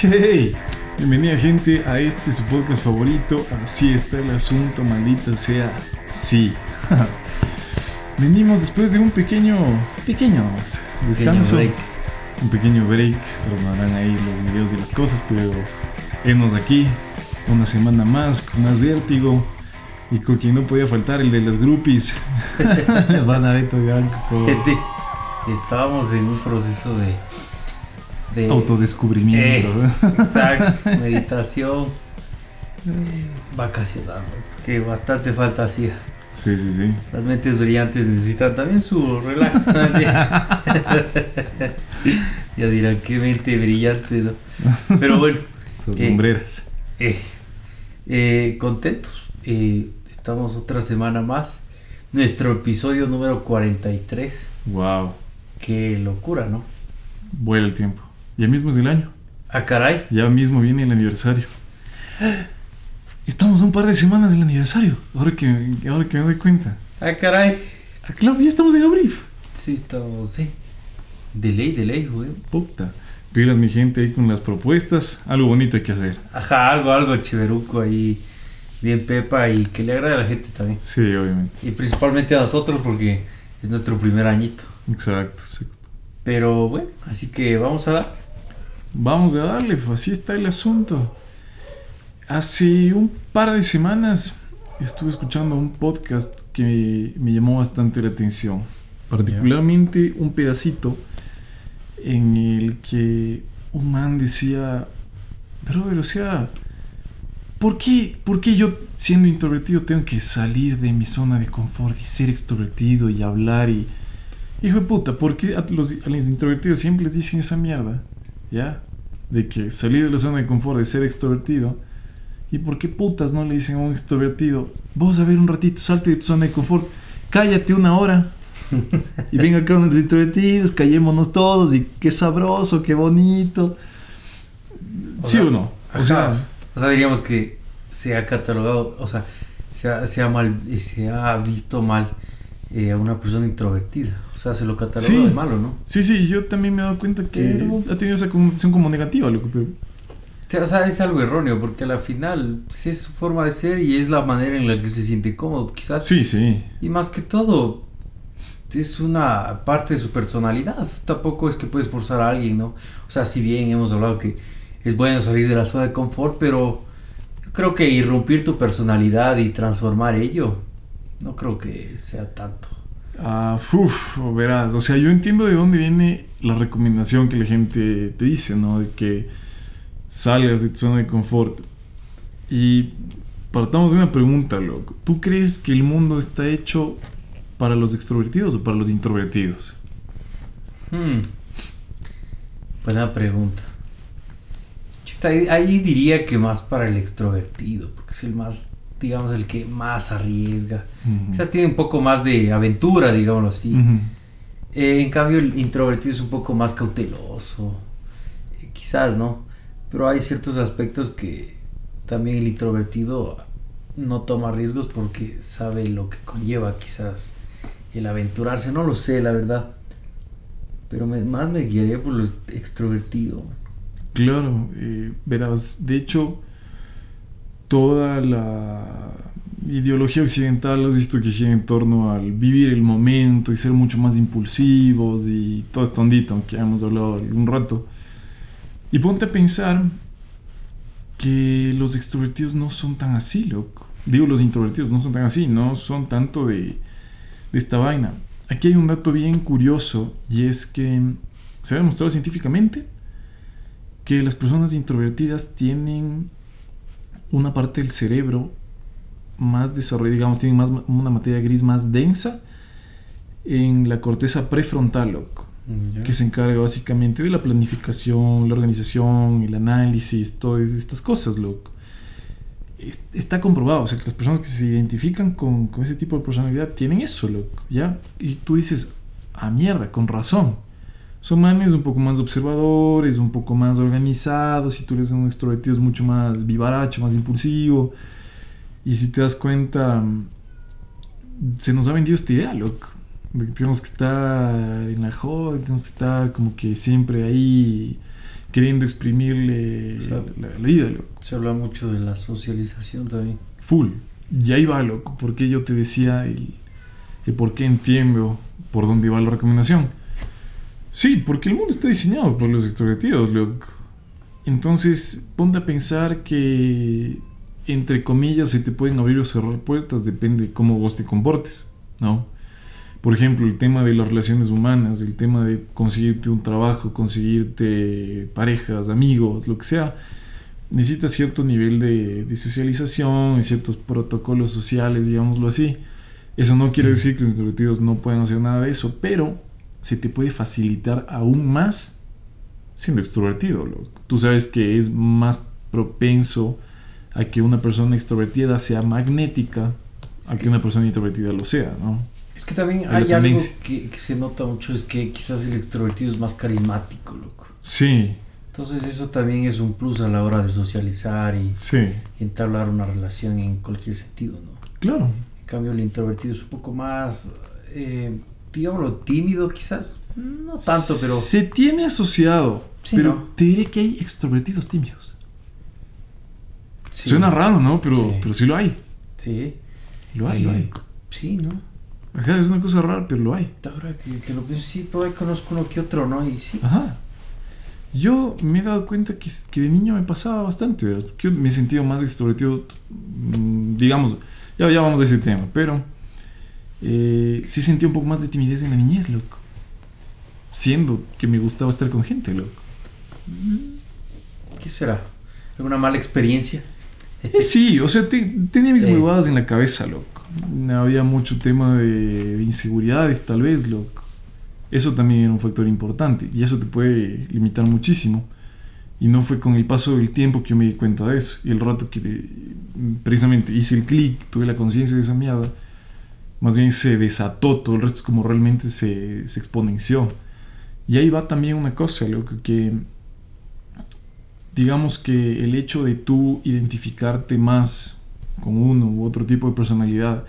Hey, bienvenida gente a este su podcast favorito. Así está el asunto, maldita sea. Sí. Venimos después de un pequeño, pequeño nomás, descanso. break. Un pequeño break, pero no harán ahí los videos de las cosas, pero hemos aquí una semana más con más vértigo. Y con quien no podía faltar, el de las groupies. Van a Beto. Gente, estábamos en un proceso de. De Autodescubrimiento. Eh, exacto, meditación, vacacional, ¿no? que bastante falta hacía. Sí, sí, sí. Las mentes brillantes necesitan también su relax. ya dirán, qué mente brillante, ¿no? Pero bueno, Esas Eh, lumbreras. eh, eh, contentos. Estamos otra semana más. Nuestro episodio número 43. Wow. Qué locura, ¿no? Vuela el tiempo. Ya mismo es el año. Ah, caray. Ya mismo viene el aniversario. Estamos a un par de semanas del aniversario. Ahora que, ahora que me doy cuenta. Ah, caray. Ah, claro, ya estamos en abril. Sí, estamos, sí. De ley, de ley, güey. Puta. Pilas mi gente ahí con las propuestas. Algo bonito hay que hacer. Ajá, algo, algo chiveruco ahí. Bien pepa y que le agrade a la gente también. Sí, obviamente. Y principalmente a nosotros porque es nuestro primer añito. Exacto. exacto. Pero bueno, así que vamos a dar. Vamos a darle, pues, así está el asunto. Hace un par de semanas estuve escuchando un podcast que me llamó bastante la atención. Particularmente un pedacito en el que un man decía, brother, o sea, ¿por qué, ¿por qué yo siendo introvertido tengo que salir de mi zona de confort y ser extrovertido y hablar y... Hijo de puta, ¿por qué a los, a los introvertidos siempre les dicen esa mierda? ¿Ya? De que salir de la zona de confort, de ser extrovertido. ¿Y por qué putas no le dicen a un extrovertido, vos a ver un ratito, salte de tu zona de confort, cállate una hora? y venga acá unos introvertidos, callémonos todos y qué sabroso, qué bonito. O ¿Sí sea, o no? O sea, O sea, diríamos que se ha catalogado, o sea, se ha, se ha mal, se ha visto mal eh, a una persona introvertida. O sea, se lo cataloga Sí. de malo, ¿no? sí, sí, yo también me he dado cuenta que Pero- ha tenido esa connotación como negativa, loco, pero O sea, es algo erróneo porque a la final sí es su forma de ser y es la manera en la que se siente cómodo, quizás. sí, sí. Y más que todo, es una parte de su personalidad. Tampoco es que puedes forzar a alguien, ¿no? O sea, si bien hemos hablado que es bueno salir de la zona de confort, pero yo creo que irrumpir tu personalidad y transformar ello, no creo que sea tanto. Ah, uf, verás, o sea, yo entiendo de dónde viene la recomendación que la gente te dice, ¿no? De que salgas de tu zona de confort. Y partamos de una pregunta, loco. ¿Tú crees que el mundo está hecho para los extrovertidos o para los introvertidos? Hmm. Buena pregunta. Ahí, ahí diría que más para el extrovertido, porque es el más, digamos, el que más arriesga. Quizás tiene un poco más de aventura, digámoslo así. Eh, en cambio, el introvertido es un poco más cauteloso. Eh, quizás, ¿no? Pero hay ciertos aspectos que también el introvertido no toma riesgos porque sabe lo que conlleva, quizás, el aventurarse. No lo sé, la verdad. Pero me- más me guiaré por lo extrovertido. Claro, eh, verás, de hecho, toda la ideología occidental has visto que gira en torno al vivir el momento y ser mucho más impulsivos y todo esto ondito, que ya hemos hablado algún rato. Y ponte a pensar que los extrovertidos no son tan así, loco. Digo, los introvertidos no son tan así, no son tanto de, de esta vaina. Aquí hay un dato bien curioso y es que se ha demostrado científicamente que las personas introvertidas tienen una parte del cerebro más desarrollada, digamos, tienen más, una materia gris más densa en la corteza prefrontal, loco, que se encarga básicamente de la planificación, la organización, el análisis, todas estas cosas, loco. Es- Está comprobado, o sea, que las personas que se identifican con, con ese tipo de personalidad tienen eso, loco, ¿ya? Y tú dices, ah, mierda, con razón. Son manes un poco más observadores, un poco más organizados. Si tú eres un extrovertido es mucho más vivaracho, más impulsivo. Y si te das cuenta, mm, se nos ha vendido esta idea, loco. De que tenemos que estar en la joda, tenemos que estar como que siempre ahí queriendo exprimirle O sea, la, la vida, loco. Se habla mucho de la socialización también. Full. Y ahí va, loco. Porque yo te decía el, el por qué entiendo por dónde va la recomendación. Sí, porque el mundo está diseñado por los extrovertidos, loco. Entonces, ponte a pensar que, entre comillas, se te pueden abrir o cerrar puertas, depende de cómo vos te comportes, ¿no? Por ejemplo, el tema de las relaciones humanas, el tema de conseguirte un trabajo, conseguirte parejas, amigos, lo que sea, necesitas cierto nivel de, de socialización y ciertos protocolos sociales, digámoslo así. Eso no quiere decir que los introvertidos no puedan hacer nada de eso, pero se te puede facilitar aún más siendo extrovertido. Tú sabes que es más propenso a que una persona extrovertida sea magnética a que una persona introvertida lo sea, ¿no? Es que también Hay algo que, que se nota mucho, es que quizás el extrovertido es más carismático, loco. Sí, Entonces eso también es un plus a la hora de socializar y sí, entablar una relación en cualquier sentido, ¿no? claro. En cambio el introvertido es un poco más, eh, digámoslo, tímido quizás. No tanto, pero... Se tiene asociado, Sí, pero ¿no? te diré que hay extrovertidos tímidos. sí. Suena raro, ¿no? Pero Sí. pero sí lo hay. Sí. Lo hay, lo hay. Sí, ¿no? Ajá, es una cosa rara, pero lo hay. Ahora que, que lo pienso, sí, por ahí conozco uno que otro, ¿no? Y sí. Ajá. Yo me he dado cuenta que, que de niño me pasaba bastante, ¿verdad? Yo me he sentido más extrovertido, mm, digamos, ya, ya vamos a ese tema, pero eh, sí sentí un poco más de timidez en la niñez, loco. Siendo que me gustaba estar con gente, loco. ¿Qué será? ¿Alguna mala experiencia? Eh, Sí, o sea, te- tenía mis Sí. huevadas en la cabeza, loco. Había mucho tema de, de inseguridades, tal vez, loco. Eso también era un factor importante y eso te puede limitar muchísimo. Y no fue con el paso del tiempo que yo me di cuenta de eso. Y el rato que de- precisamente hice el clic, tuve la conciencia de esa mierda, más bien se desató, todo el resto es como realmente se, se exponenció. Y ahí va también una cosa, loco, que digamos que el hecho de tú identificarte más con uno u otro tipo de personalidad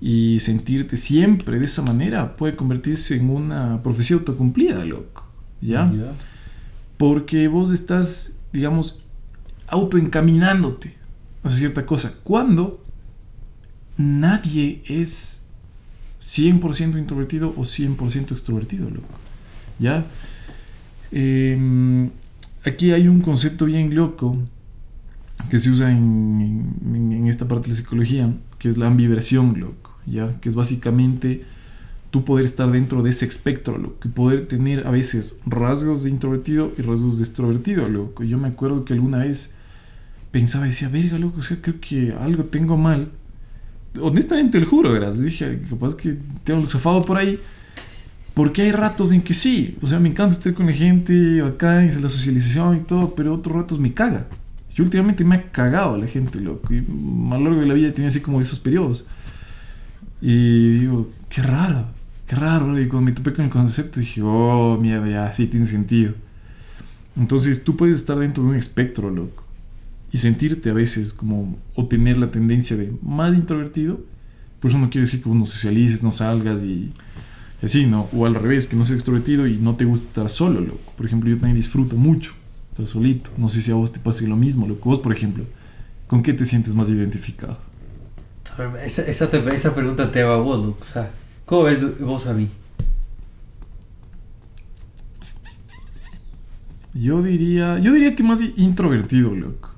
y sentirte siempre de esa manera puede convertirse en una profecía autocumplida, loco. ¿Ya? Porque vos estás, digamos, autoencaminándote hacia cierta cosa. Cuando nadie es 100% introvertido o 100% extrovertido, loco. ¿Ya? Em, aquí hay un concepto bien loco que se usa en, en- esta parte de la psicología, que es la ambiversión, loco, ¿ya? Que es básicamente tú poder estar dentro de ese espectro, loco, y poder tener a veces rasgos de introvertido y rasgos de extrovertido, loco. Yo me acuerdo que alguna vez pensaba y decía, verga, loco, o sea, creo que algo tengo mal. Honestamente, lo juro, verás. Dije, capaz que tengo el zafado por ahí. Porque hay ratos en que sí, o sea, me encanta estar con la gente acá, en la socialización y todo, pero otros ratos me caga. Yo últimamente me ha cagado la gente, loco, y a lo largo de la vida tenía así como esos periodos. Y digo, qué raro, qué raro. Y cuando me topé con el concepto dije, oh, mierda, ya, sí tiene sentido. Entonces tú puedes estar dentro de un espectro, loco, y sentirte a veces como, o tener la tendencia de más introvertido. Por eso no quiere decir que vos no socialices, no salgas y y así, ¿no? O al revés, que no seas extrovertido y no te gusta estar solo, loco. Por ejemplo, yo también disfruto mucho estar solito. No sé si a vos te pase lo mismo, loco. Vos, por ejemplo, ¿con qué te sientes más identificado? Esa, esa, te- esa pregunta te hago a vos, loco. O sea, ¿cómo ves vos a mí? Yo diría, yo diría que más introvertido, loco.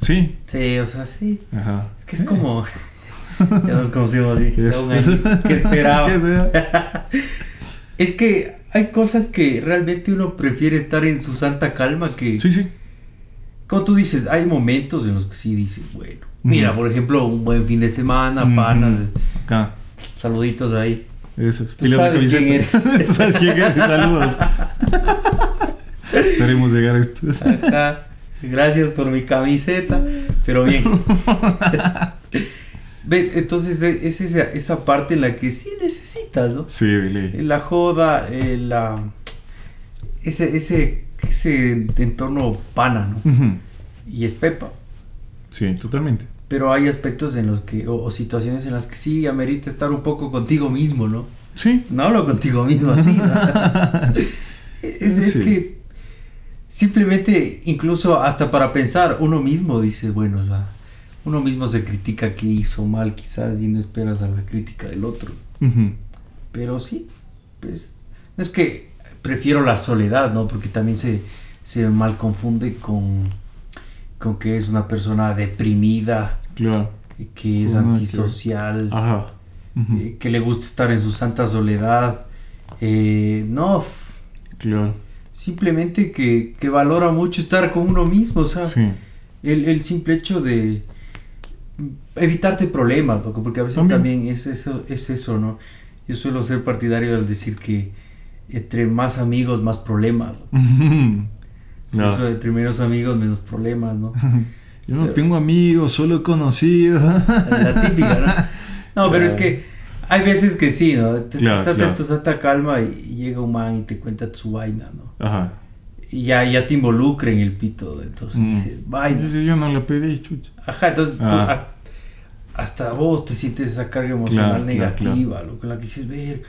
Sí. Sí, o sea, sí. Ajá. Es que es Sí. como... ya nos conocimos así. ¿Qué esperaba? Es que hay cosas que realmente uno prefiere estar en su santa calma que... Sí, sí. Como tú dices, hay momentos en los que sí dices, bueno. Mira, por ejemplo, un buen fin de semana, panas, Acá. saluditos ahí. Eso. Tú sabes quién camiseta. Tú sabes quién eres. Saludos. Esperemos llegar a esto. Ajá. Gracias por mi camiseta, pero bien. ¿Ves? Entonces e- es esa, esa parte en la que sí necesitas, ¿no? Sí, dile. La joda, eh, la... Ese, ese, ese entorno pana, ¿no? Y es pepa. Sí, totalmente. Pero hay aspectos en los que, o, o situaciones en las que sí amerita estar un poco contigo mismo, ¿no? Sí. No hablo contigo mismo así. ¿no? es, es Sí. que simplemente, incluso hasta para pensar, uno mismo dice, bueno, o sea, uno mismo se critica que hizo mal quizás y no esperas a la crítica del otro. Pero sí, pues, no es que prefiero la soledad, ¿no? Porque también se, se mal confunde con, con que es una persona deprimida, Claro. que es nada que antisocial, Ajá. Eh, que le gusta estar en su santa soledad. Eh, no, Claro. Simplemente que, que valora mucho estar con uno mismo, o sea, Sí. el, el simple hecho de evitarte problemas, loco, porque a veces También. también, es, eso, es eso, ¿no? Yo suelo ser partidario al decir que entre más amigos, más problemas. ¿no? Eso, entre menos amigos, menos problemas, ¿no? Yo no tengo amigos, solo conocidos. La típica, ¿no? No, pero es que hay veces que sí, ¿no? Te- Claro, estás claro. en tu santa calma y llega un man y te cuenta su vaina, ¿no? Ajá. Y ya, ya te involucra en el pito, entonces Mm. dices, vaina. Dice, yo no la pedí, chucha. Ajá, entonces tú Ah. has- hasta vos te sientes esa carga emocional Claro, negativa, lo con la que dices, ver,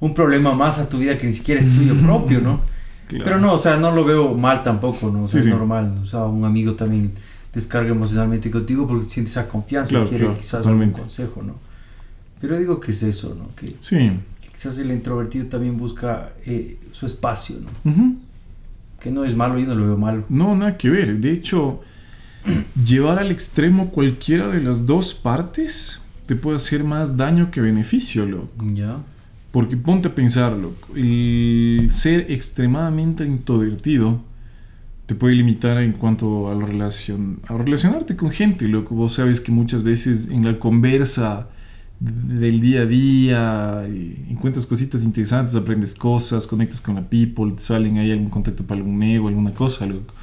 un problema más a tu vida que ni siquiera es tuyo propio, ¿no? Claro. Pero no, o sea, no lo veo mal tampoco, ¿no? O sea, Sí, es sí. normal, o sea, un amigo también descarga emocionalmente contigo porque siente esa confianza y quiere quizás algún consejo, ¿no? Pero digo que es eso, ¿no? Que, Sí. que quizás el introvertido también busca eh, su espacio, ¿no? Que no es malo, yo no lo veo malo. No, nada que ver. De hecho, llevar al extremo cualquiera de las dos partes te puede hacer más daño que beneficio, loco. ¿Ya? Porque ponte a pensar, loco. El ser extremadamente introvertido te puede limitar en cuanto a la relación, a relacionarte con gente, loco. Vos sabes que muchas veces en la conversa del día a día encuentras cositas interesantes, aprendes cosas, conectas con la people, salen ahí algún contacto para algún ego, alguna cosa, loco.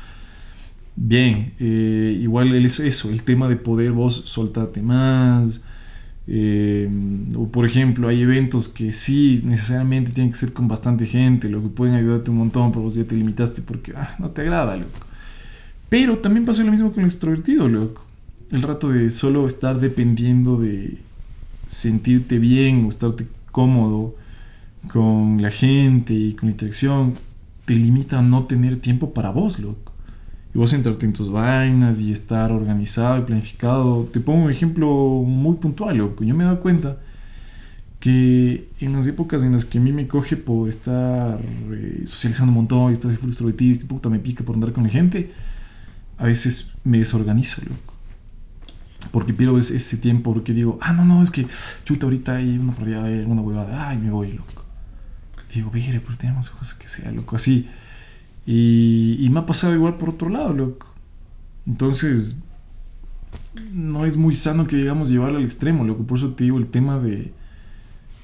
Bien, eh, igual es eso, el tema de poder vos soltarte más. eh, o por ejemplo, hay eventos que sí necesariamente tienen que ser con bastante gente, lo que pueden ayudarte un montón, pero vos ya te limitaste porque ah, no te agrada, loco. Pero también pasa lo mismo con el extrovertido, loco. El rato de solo estar dependiendo de sentirte bien o estarte cómodo con la gente y con la interacción, te limita a no tener tiempo para vos, loco. Y vos centrarte en tus vainas y estar organizado y planificado. Te pongo un ejemplo muy puntual, loco. Yo me he dado cuenta que en las épocas en las que a mí me coge por estar eh, socializando un montón y estar así full extrovertido que puta me pica por andar con la gente, a veces me desorganizo, loco. Porque pierdo ese, ese tiempo, porque digo, ah, no, no, es que chuta, ahorita hay una allá, hay alguna huevada, ay, me voy, loco. Digo, vire, pero tenemos cosas que sea, loco, así. Y, y me ha pasado igual por otro lado, loco. Entonces, no es muy sano que digamos llevarlo al extremo, loco. Por eso te digo el tema de,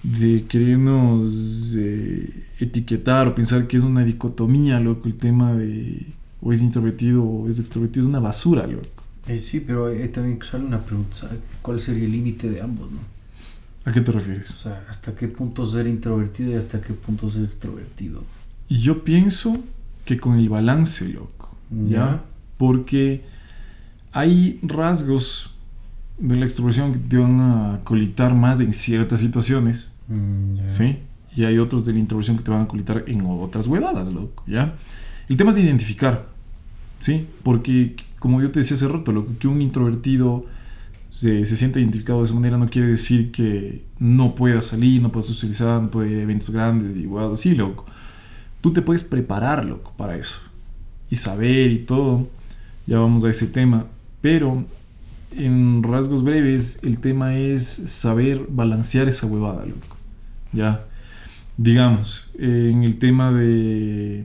de querernos eh, etiquetar o pensar que es una dicotomía, loco. El tema de o es introvertido o es extrovertido es una basura, loco. Eh, sí, pero ahí también sale una pregunta. ¿cuál sería el límite de ambos, no? ¿A qué te O refieres? sea, ¿hasta qué punto ser introvertido y hasta qué punto ser extrovertido? Y yo pienso que con el balance, loco. ¿Ya? Ya. Porque hay rasgos de la extroversión que te van a colitar más en ciertas situaciones, Mm, ya. ¿sí? Y hay otros de la introversión que te van a colitar en otras huevadas, loco, ¿ya? El tema es de identificar, ¿sí? Porque, como yo te decía hace rato, loco, que un introvertido se, se sienta identificado de esa manera no quiere decir que no pueda salir, no pueda socializar, no pueda ir a eventos grandes y huevadas así, loco. Tú te puedes preparar, loco, para eso. Y saber y todo. Ya vamos a ese tema. Pero en rasgos breves, el tema es saber balancear esa huevada, loco. Ya. Digamos, en el tema de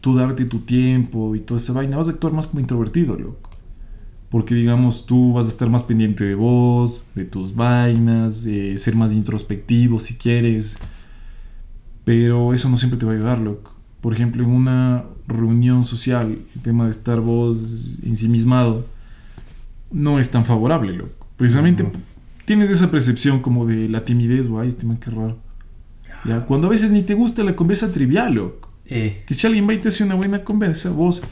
tú darte tu tiempo y toda esa vaina, vas a actuar más como introvertido, loco. Porque, digamos, tú vas a estar más pendiente de vos, de tus vainas, de ser más introspectivo si quieres. Pero eso no siempre te va a ayudar, loco. Por ejemplo, en una reunión social, el tema de estar vos ensimismado no es tan favorable, loco. Precisamente tienes esa percepción como de la timidez, o ay, este man qué raro. ¿Ya? Cuando a veces ni te gusta la conversa trivial, loco. Eh, Que si alguien va y te hace una buena conversa, vos,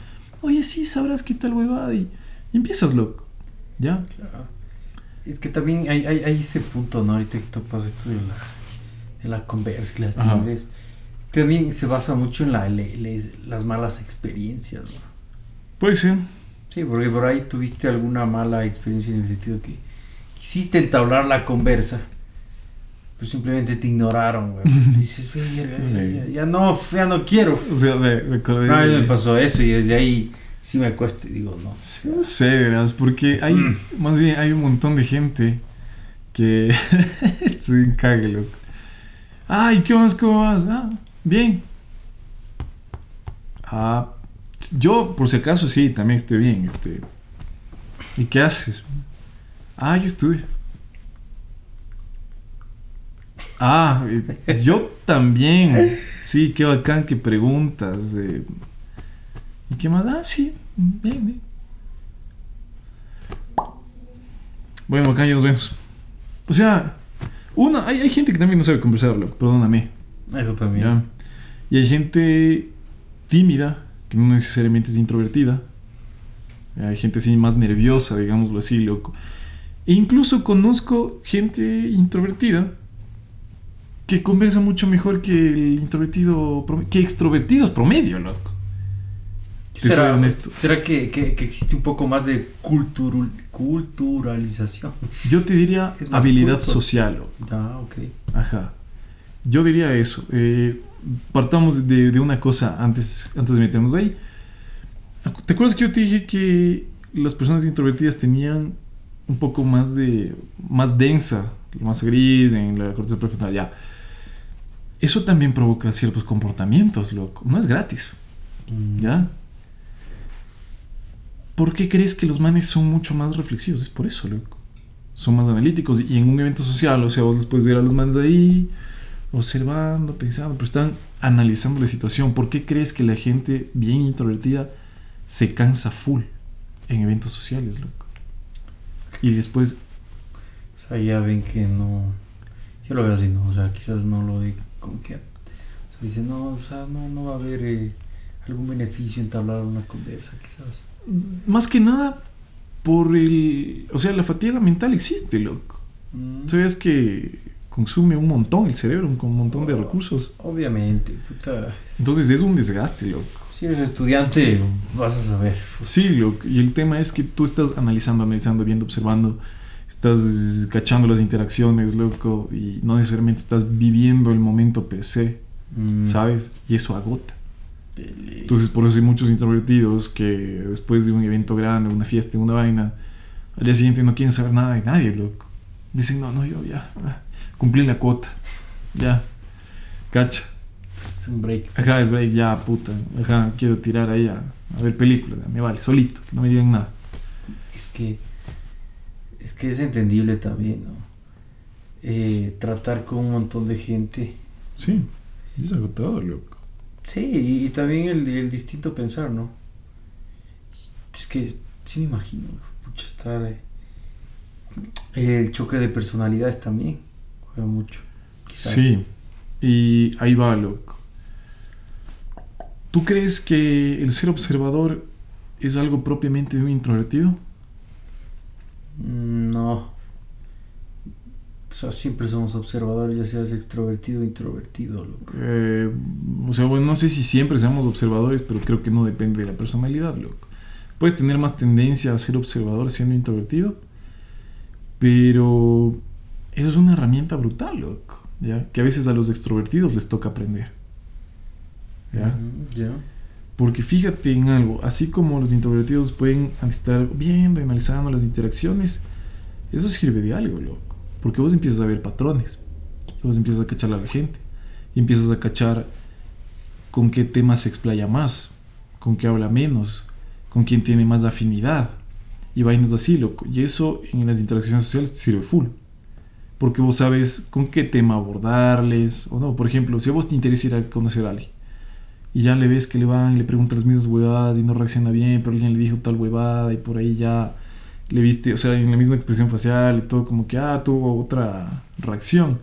oye, sí, sabrás qué tal huevada, y, y empiezas, loco. ¿Ya? claro. Es que también hay, hay, hay ese punto, ¿no? Ahorita que topas esto de la, de la conversa, la. También se basa mucho en la, le- le- las malas experiencias, ¿no? Puede ser. Sí, porque por ahí tuviste alguna mala experiencia en el sentido que quisiste entablar la conversa, pues simplemente te ignoraron, güey. Dices, "Verga, ya, ya- ya no, ya no quiero. O sea, me, me acordé. A mí de- me pasó eso y desde ahí sí me cuesta digo, no. No sé, verás, porque hay, Mm. más bien hay un montón de gente que estoy en cague, loco. Ay, ¿qué más? ¿Cómo vas? Ah, bien. Ah, yo, por si acaso, sí, también estoy bien. Este. ¿Y qué haces? Ah, yo estudio. Ah, eh, yo también. Sí, qué bacán que preguntas. eh. ¿Y qué más? Ah, sí, bien, bien. Bueno, acá ya nos vemos. O sea, una, hay, hay gente que también no sabe conversar, loco, perdóname. Eso también. ¿ya? Y hay gente tímida, que no necesariamente es introvertida. Hay gente así más nerviosa, digámoslo así, loco. E incluso conozco gente introvertida que conversa mucho mejor que el introvertido, que extrovertidos promedio, loco. Te soy ¿Será, honesto. ¿será que, que- que existe un poco más de culturul- culturalización? Yo te diría habilidad culto. social, loco. Ah, ok. Ajá. Yo diría eso. Eh, partamos de, de una cosa antes, antes de meternos ahí. ¿Te acuerdas que yo te dije que las personas introvertidas tenían un poco más de. más densa, más gris en la corteza prefrontal? Ya. Eso también provoca ciertos comportamientos, loco. No es gratis, Mm. ¿ya? ¿Por qué crees que los manes son mucho más reflexivos? Es por eso, loco. Son más analíticos y en un evento social, o sea, vos les puedes ver a los manes ahí observando, pensando, pero están analizando la situación. ¿Por qué crees que la gente bien introvertida se cansa full en eventos sociales, loco? Y después, O sea, ya ven que no. Yo lo veo así, ¿no? O sea, quizás no lo ve como que. O sea, dice, no, o sea, no, no va a haber eh, algún beneficio en entablar una conversa, quizás. más que nada, por el... O sea, la fatiga mental existe, loco. Mm. ¿Sabes que consume un montón el cerebro, un montón de recursos? Obviamente, puta. Entonces es un desgaste, loco. Si eres estudiante, vas a saber. Sí, loco. Y el tema es que tú estás analizando, analizando, viendo, observando. Estás cachando las interacciones, loco. Y no necesariamente estás viviendo el momento per se, Mm. ¿sabes? Y eso agota. Dele. Entonces por eso hay muchos introvertidos que después de un evento grande, una fiesta, una vaina, al día siguiente no quieren saber nada de nadie, loco. Dicen, no, no, yo ya, ah, cumplí la cuota. Ya. Cacha. Es un break. Ajá, es break, ya, puta. Ajá, quiero tirar ahí a, a ver películas. Me vale, solito, que no me digan nada. Es que. Es que es entendible también, ¿no? Eh, tratar con un montón de gente. Sí, es agotador, loco. Sí, y, y también el, el distinto pensar, ¿no? Es que sí me imagino, mucho estar. eh, el choque de personalidades también juega mucho. quizás. Sí, y ahí va, loco. ¿Tú crees que el ser observador es algo propiamente de un introvertido? Mm, No. O sea, siempre somos observadores, ya seas extrovertido o introvertido, loco. Eh, o sea, bueno, no sé si siempre seamos observadores, pero creo que no depende de la personalidad, loco. Puedes tener más tendencia a ser observador siendo introvertido, pero eso es una herramienta brutal, loco. ¿ya? Que a veces a los extrovertidos les toca aprender. ¿ya? Ya. Porque fíjate en algo, así como los introvertidos pueden estar viendo, analizando las interacciones, eso sirve de algo, loco. Porque vos empiezas a ver patrones, vos empiezas a cachar a la gente, y empiezas a cachar con qué tema se explaya más, con qué habla menos, con quién tiene más afinidad, y vainas así, loco. Y eso en las interacciones sociales te sirve full. Porque vos sabes con qué tema abordarles, o no. Por ejemplo, si a vos te interesa ir a conocer a alguien, y ya le ves que le van y le preguntan las mismas huevadas y no reacciona bien, pero alguien le dijo tal huevada y por ahí ya le viste, o sea, en la misma expresión facial y todo, como que, ah, tuvo otra reacción.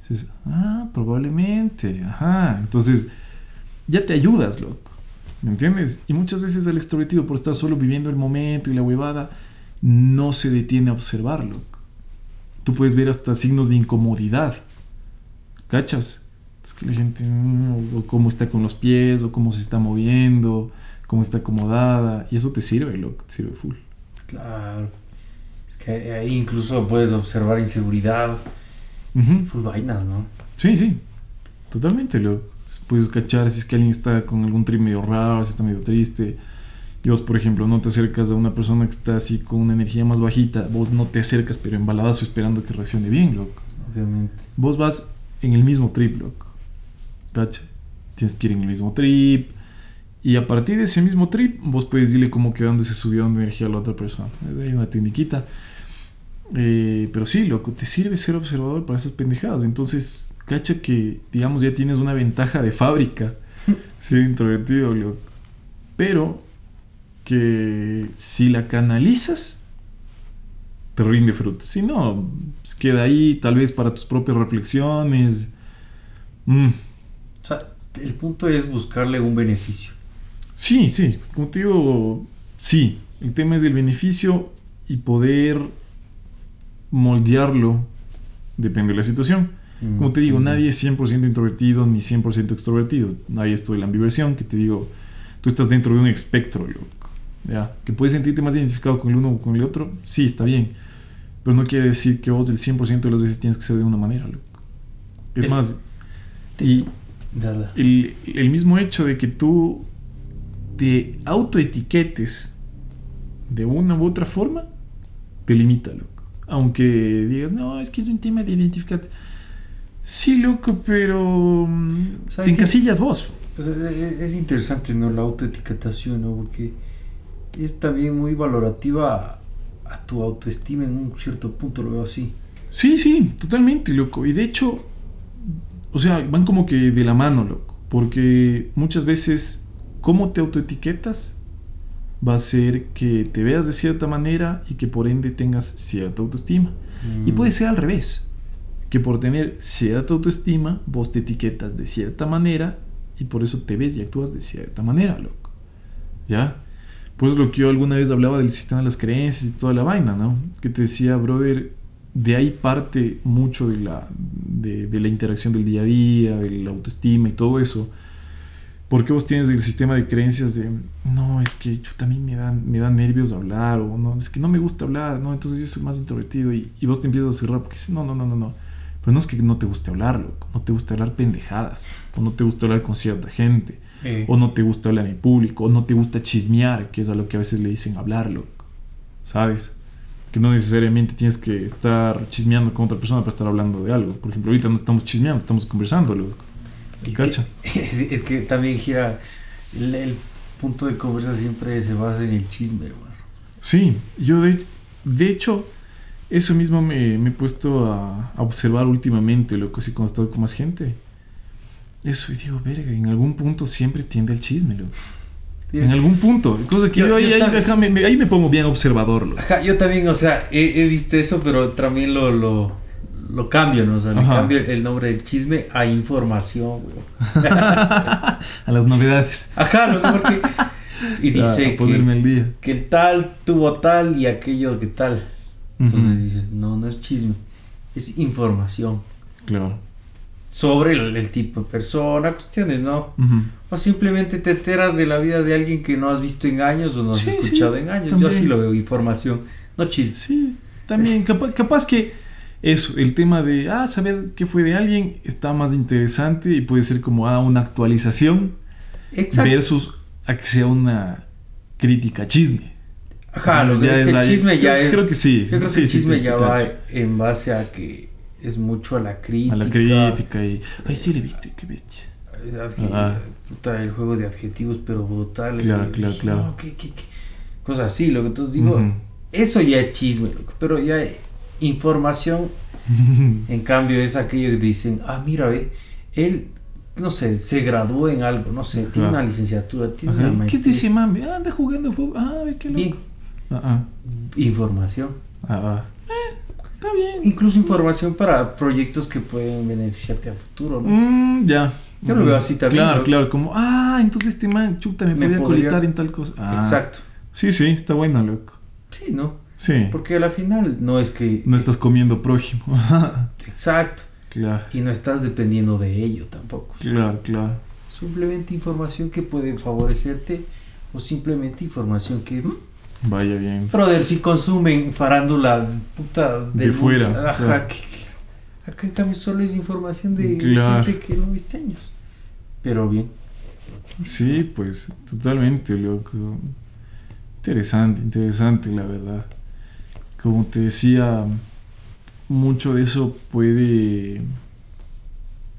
Dices, ah, probablemente, ajá. Entonces, ya te ayudas, loco. ¿Me entiendes? Y muchas veces el extrovertido, por estar solo viviendo el momento y la huevada, no se detiene a observar, loco. Tú puedes ver hasta signos de incomodidad. ¿Cachas? Es que la gente, o cómo está con los pies, o cómo se está moviendo, cómo está acomodada, y eso te sirve, loco, te sirve full. Claro. Es que ahí incluso puedes observar inseguridad, Ujú. full vainas, ¿no? Sí, sí, totalmente, loco. Puedes cachar si es que alguien está con algún trip medio raro, si está medio triste. Y vos, por ejemplo, no te acercas a una persona que está así con una energía más bajita, vos no te acercas, pero embaladazo esperando que reaccione bien, loco. Obviamente. Vos vas en el mismo trip, loco. ¿Cacha? Tienes que ir en el mismo trip. Y a partir de ese mismo trip, vos puedes decirle cómo quedó donde se subió de energía a la otra persona. Ahí una tecniquita. Eh, pero sí, loco, te sirve ser observador para esas pendejadas. Entonces, cacha que, digamos, ya tienes una ventaja de fábrica. Ser introvertido, loco. Pero que si la canalizas, te rinde frutos. Si no, pues queda ahí tal vez para tus propias reflexiones. Mm, sea, el punto es buscarle un beneficio. Sí, sí, como te digo, sí. El tema es el beneficio y poder moldearlo depende de la situación. Como te digo, Mm. nadie es 100% introvertido ni 100% extrovertido. Nadie esto de la ambiversión, que te digo, tú estás dentro de un espectro, loco. ¿Ya? Que puedes sentirte más identificado con el uno o con el otro, sí, está bien. Pero no quiere decir que vos del 100% de las veces tienes que ser de una manera, loco. Es El- más, y El, el mismo hecho de que tú te autoetiquetes de una u otra forma, te limita, loco. Aunque digas, no, es que es un tema de identificarte. Sí, loco, pero mm, O sea, te sí- encasillas vos. O sea, es interesante, ¿no? La autoetiquetación, ¿no? Porque es también muy valorativa a, a tu autoestima en un cierto punto, lo veo así. Sí, sí, totalmente, loco. Y de hecho, o sea, van como que de la mano, loco. Porque muchas veces, cómo te autoetiquetas va a ser que te veas de cierta manera y que por ende tengas cierta autoestima. Y Mm. puede ser al revés. Que por tener cierta autoestima, vos te etiquetas de cierta manera y por eso te ves y actúas de cierta manera, loco. ¿Ya? Pues lo que yo alguna vez hablaba del sistema de las creencias y toda la vaina, ¿no? Que te decía, brother, de ahí parte mucho de la, de, de la interacción del día a día, de la autoestima y todo eso. Porque vos tienes el sistema de creencias de, no, es que yo también me dan, me dan nervios hablar, o no, es que no me gusta hablar, no, entonces yo soy más introvertido y, y vos te empiezas a cerrar porque dices, no, no, no, no, no. Pero no es que no te guste hablar, loco, no te gusta hablar pendejadas, o no te gusta hablar con cierta gente, Eh, o no te gusta hablar en público, o no te gusta chismear, que es a lo que a veces le dicen hablar, loco, ¿sabes? Que no necesariamente tienes que estar chismeando con otra persona para estar hablando de algo. Por ejemplo, ahorita no estamos chismeando, estamos conversando, loco. es, ¿Cacha? que, es, es que también gira. El, el punto de conversa siempre se basa en el chisme, hermano. Sí, yo de, de hecho, eso mismo me, me he puesto a, a observar últimamente, loco, así cuando he estado con más gente. Eso, y digo, verga, en algún punto siempre tiende el chisme, loco. En algún punto. Cosa que Yo- yo, ahí, yo ahí, también. déjame- me- ahí me pongo bien observador. Ajá, yo también, o sea, he, he visto eso, pero también lo, lo, lo cambio, ¿no? O sea, le cambio el nombre del chisme a información, güey. a las novedades. Ajá, lo porque. Y dice que, día. que tal tuvo tal y aquello que tal. Entonces Ujú. dices, no, no es chisme, es información Claro. Sobre el, el tipo de persona, cuestiones, ¿no? O simplemente te enteras de la vida de alguien que no has visto en años o no has Sí, escuchado sí, en años. también. Yo así lo veo, información, no chisme. Sí, también, capaz, capaz que eso, el tema de, ah, saber qué fue de alguien está más interesante y puede ser como, ah, una actualización Exacto. versus a que sea una crítica chisme. Ajá, lo que es que el chisme ya es. Creo que sí. Yo creo que el chisme ya va en base a que es mucho a la crítica. A la crítica y. Ay, sí, le viste, qué bestia. Es Ajá. puta, el juego de adjetivos, pero brutal. Claro, claro, claro. no, ¿qué, qué, qué? Cosas así, lo que entonces digo, eso ya es chisme, loco, pero ya información, en cambio, es aquello que dicen, ah, mira, ve, él, no sé, se graduó en algo, no sé, tiene una licenciatura, tiene Ajá. una ¿Qué maestría. dice mami? Ah, anda jugando fútbol. Ah, qué loco. Bien, Ah, ah. información. Ah, ah. Eh, está bien. Incluso información para proyectos que pueden beneficiarte a futuro, ¿no? Mm, ya. Yo lo veo así también, Claro, ¿no? claro, como, ah, entonces este man, chuta, me, Me podría colitar en tal cosa. Ah. Exacto. Sí, sí, está bueno, loco. Sí, ¿no? Sí. Porque a la final no es que... No estás comiendo prójimo. Exacto. Claro. Y no estás dependiendo de ello tampoco. Claro, claro. Simplemente información que puede favorecerte o simplemente información que... Vaya bien. Brother, si consumen farándula puta De fuera, Ajá, claro. que- que- acá en cambio solo es información de Claro. gente que no viste años. Pero bien. Sí, pues totalmente, loco. Interesante, interesante, la verdad. Como te decía, mucho de eso puede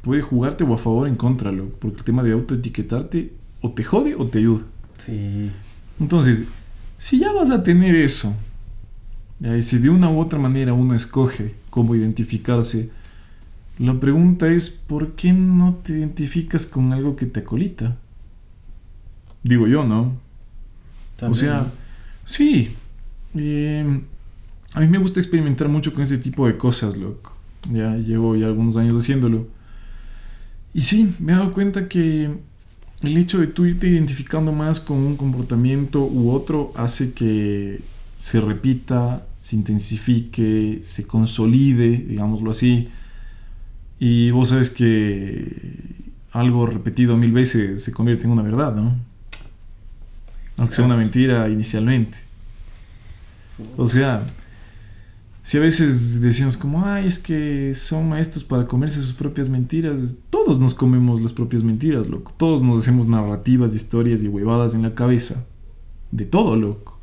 puede jugarte o a favor o en contra, loco, porque el tema de autoetiquetarte o te jode o te ayuda. Sí. Entonces, si ya vas a tener eso, y si de una u otra manera uno escoge cómo identificarse, la pregunta es, ¿por qué no te identificas con algo que te acolita? Digo yo, ¿no? También, o sea, sí. eh, a mí me gusta experimentar mucho con ese tipo de cosas, loco. Ya llevo ya algunos años haciéndolo. Y sí, me he dado cuenta que el hecho de tú irte identificando más con un comportamiento u otro hace que se repita, se intensifique, se consolide, digámoslo así. Y vos sabes que algo repetido mil veces se convierte en una verdad, ¿no? Aunque sea una mentira inicialmente. O sea, si a veces decimos como, ay, es que son maestros para comerse sus propias mentiras, todos nos comemos las propias mentiras, loco. Todos nos hacemos narrativas, historias y huevadas en la cabeza. De todo, loco.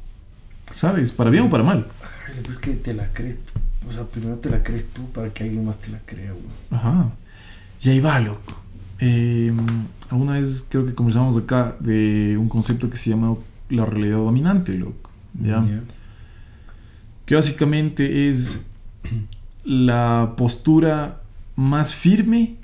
¿Sabes? Para bien o para mal. Ay, pues que te la crees tú. O sea, primero te la crees tú para que alguien más te la crea, güey. Ajá. Y ahí va, loco. Eh, alguna vez creo que conversamos acá de un concepto que se llama la realidad dominante, loco. ¿ya? Que básicamente es la postura más firme,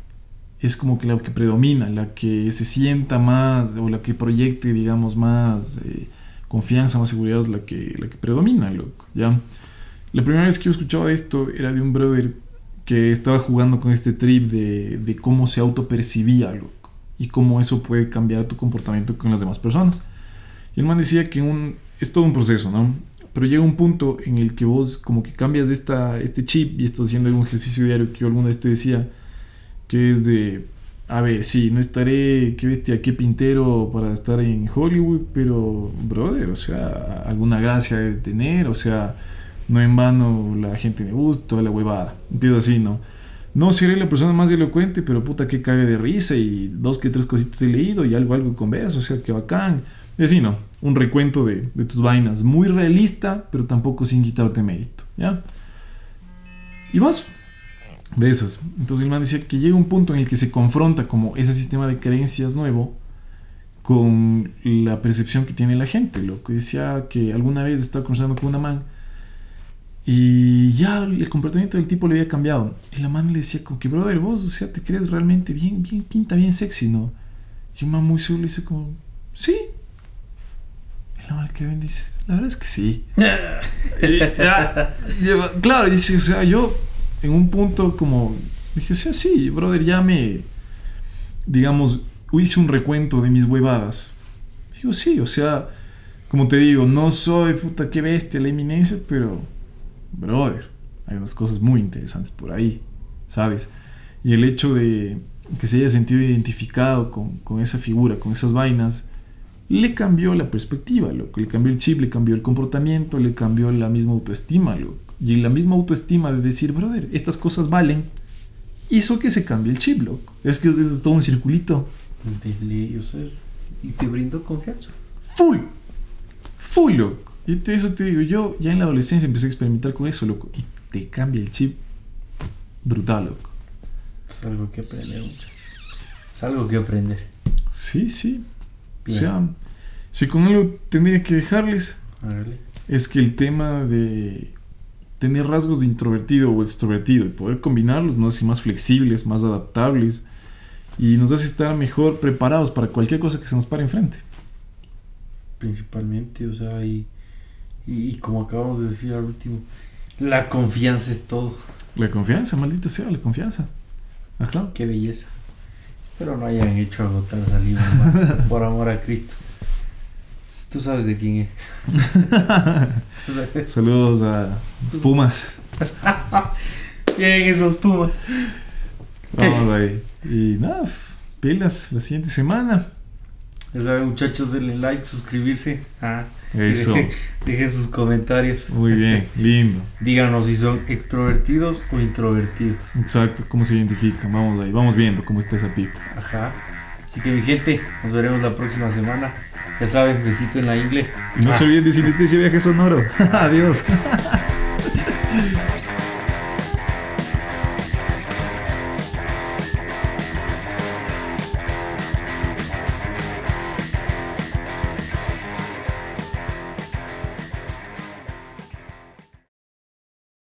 es como que la que predomina, la que se sienta más o la que proyecte, digamos, más eh, confianza, más seguridad, es la que, la que predomina, loco, ¿ya? La primera vez que yo escuchaba esto era de un brother que estaba jugando con este trip de, de cómo se autopercibía, loco, y cómo eso puede cambiar tu comportamiento con las demás personas. Y el man decía que un, es todo un proceso, ¿no? Pero llega un punto en el que vos como que cambias esta, este chip y estás haciendo algún ejercicio diario que yo alguna vez te decía, que es de, a ver, sí, no estaré, qué bestia, qué pintero para estar en Hollywood, pero, brother, o sea, alguna gracia de tener, o sea, no en vano la gente me gusta, toda la huevada. Empiezo así, ¿no? No seré la persona más elocuente, pero puta que cague de risa y dos que tres cositas he leído y algo, algo con verso, o sea, que bacán. Y así, ¿no? Un recuento de, de tus vainas. Muy realista, pero tampoco sin quitarte mérito, ¿ya? Y vas. De esas. Entonces el man decía que llega un punto en el que se confronta como ese sistema de creencias nuevo con la percepción que tiene la gente. Lo que decía que alguna vez estaba conversando con una man y ya el comportamiento del tipo le había cambiado. Y la man le decía como que, brother, vos, o sea, te crees realmente bien, bien, pinta bien sexy, ¿no? Y el man muy seguro le dice como, sí. Y la ven dice, la verdad es que sí. Ya, claro, dice, o sea, yo en un punto como dije, sea, sí, brother, ya me, digamos, hice un recuento de mis huevadas. Digo, sí, o sea, como te digo, no soy puta que bestia la eminencia, pero, brother, hay unas cosas muy interesantes por ahí, ¿sabes? Y el hecho de que se haya sentido identificado con, con esa figura, con esas vainas, le cambió la perspectiva, loco. Le cambió el chip, le cambió el comportamiento, le cambió la misma autoestima, loco. Y la misma autoestima de decir, brother, estas cosas valen, hizo que se cambie el chip, loco. Es que es, es todo un circulito. O sea, y te brindo confianza. Full. Full, loco. Y te- eso te digo, yo ya en la adolescencia empecé a experimentar con eso, loco. Y te cambia el chip brutal, loco. Es algo que aprender mucho. Es algo que aprender. Sí, sí. Bien. O sea, si con algo tendría que dejarles, es que el tema de tener rasgos de introvertido o extrovertido y poder combinarlos nos hace más flexibles, más adaptables y nos hace estar mejor preparados para cualquier cosa que se nos pare enfrente. Principalmente, o sea, y, y, y como acabamos de decir al último, la confianza es todo. La confianza, maldita sea, la confianza. Ajá. Qué belleza. Espero no hayan hecho agotar saliva, por amor a Cristo. Tú sabes de quién es. Saludos a los Pumas. Bien, esos pumas. Vamos ahí. Y nada, pilas la siguiente semana. Ya saben, muchachos, denle like, suscribirse. Ah, Eso. Dejen, dejen sus comentarios. Muy bien, lindo. Díganos si son extrovertidos o introvertidos. Exacto, cómo se identifican. Vamos ahí, vamos viendo cómo está esa pipa. Ajá. Así que mi gente, nos veremos la próxima semana. Ya saben, besito en la ingle. Y no Ah. se olviden de si dice viaje sonoro. Adiós.